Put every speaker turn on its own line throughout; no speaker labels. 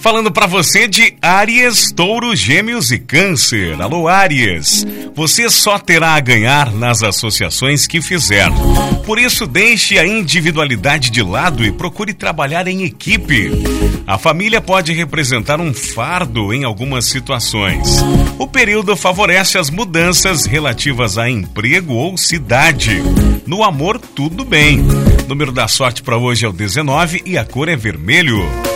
Falando para você de Áries, Touro, Gêmeos e Câncer. Alô, Áries. Você só terá a ganhar nas associações que fizer. Por isso, deixe a individualidade de lado e procure trabalhar em equipe. A família pode representar um fardo em algumas situações. O período favorece as mudanças relativas a emprego ou cidade. No amor, tudo bem. O número da sorte para hoje é o 19 e a cor é vermelho.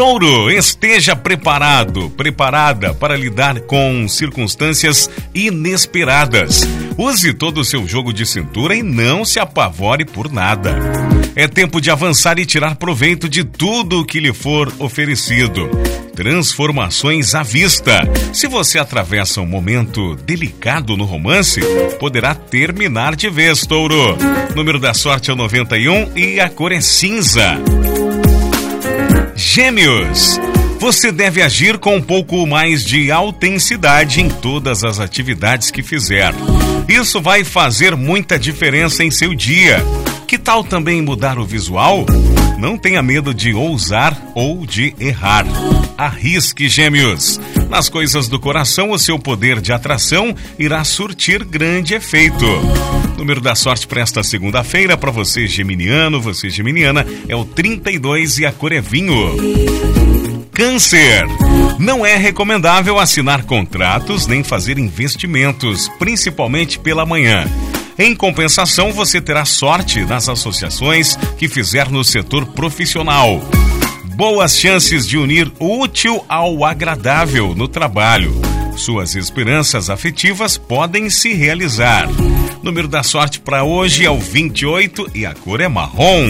Touro, esteja preparado, preparada para lidar com circunstâncias inesperadas. Use todo o seu jogo de cintura e não se apavore por nada. É tempo de avançar e tirar proveito de tudo o que lhe for oferecido. Transformações à vista. Se você atravessa um momento delicado no romance, poderá terminar de vez, touro. Número da sorte é o 91 e a cor é cinza. Gêmeos. Você deve agir com um pouco mais de autenticidade em todas as atividades que fizer. Isso vai fazer muita diferença em seu dia. Que tal também mudar o visual? Não tenha medo de ousar ou de errar. Arrisque, gêmeos. Nas coisas do coração, o seu poder de atração irá surtir grande efeito. Número da sorte para esta segunda-feira, para você geminiano, você geminiana, é o 32 e a cor é vinho. Câncer. Não é recomendável assinar contratos nem fazer investimentos, principalmente pela manhã. Em compensação, você terá sorte nas associações que fizer no setor profissional. Boas chances de unir o útil ao agradável no trabalho. Suas esperanças afetivas podem se realizar. Número da sorte para hoje é o 28 e a cor é marrom.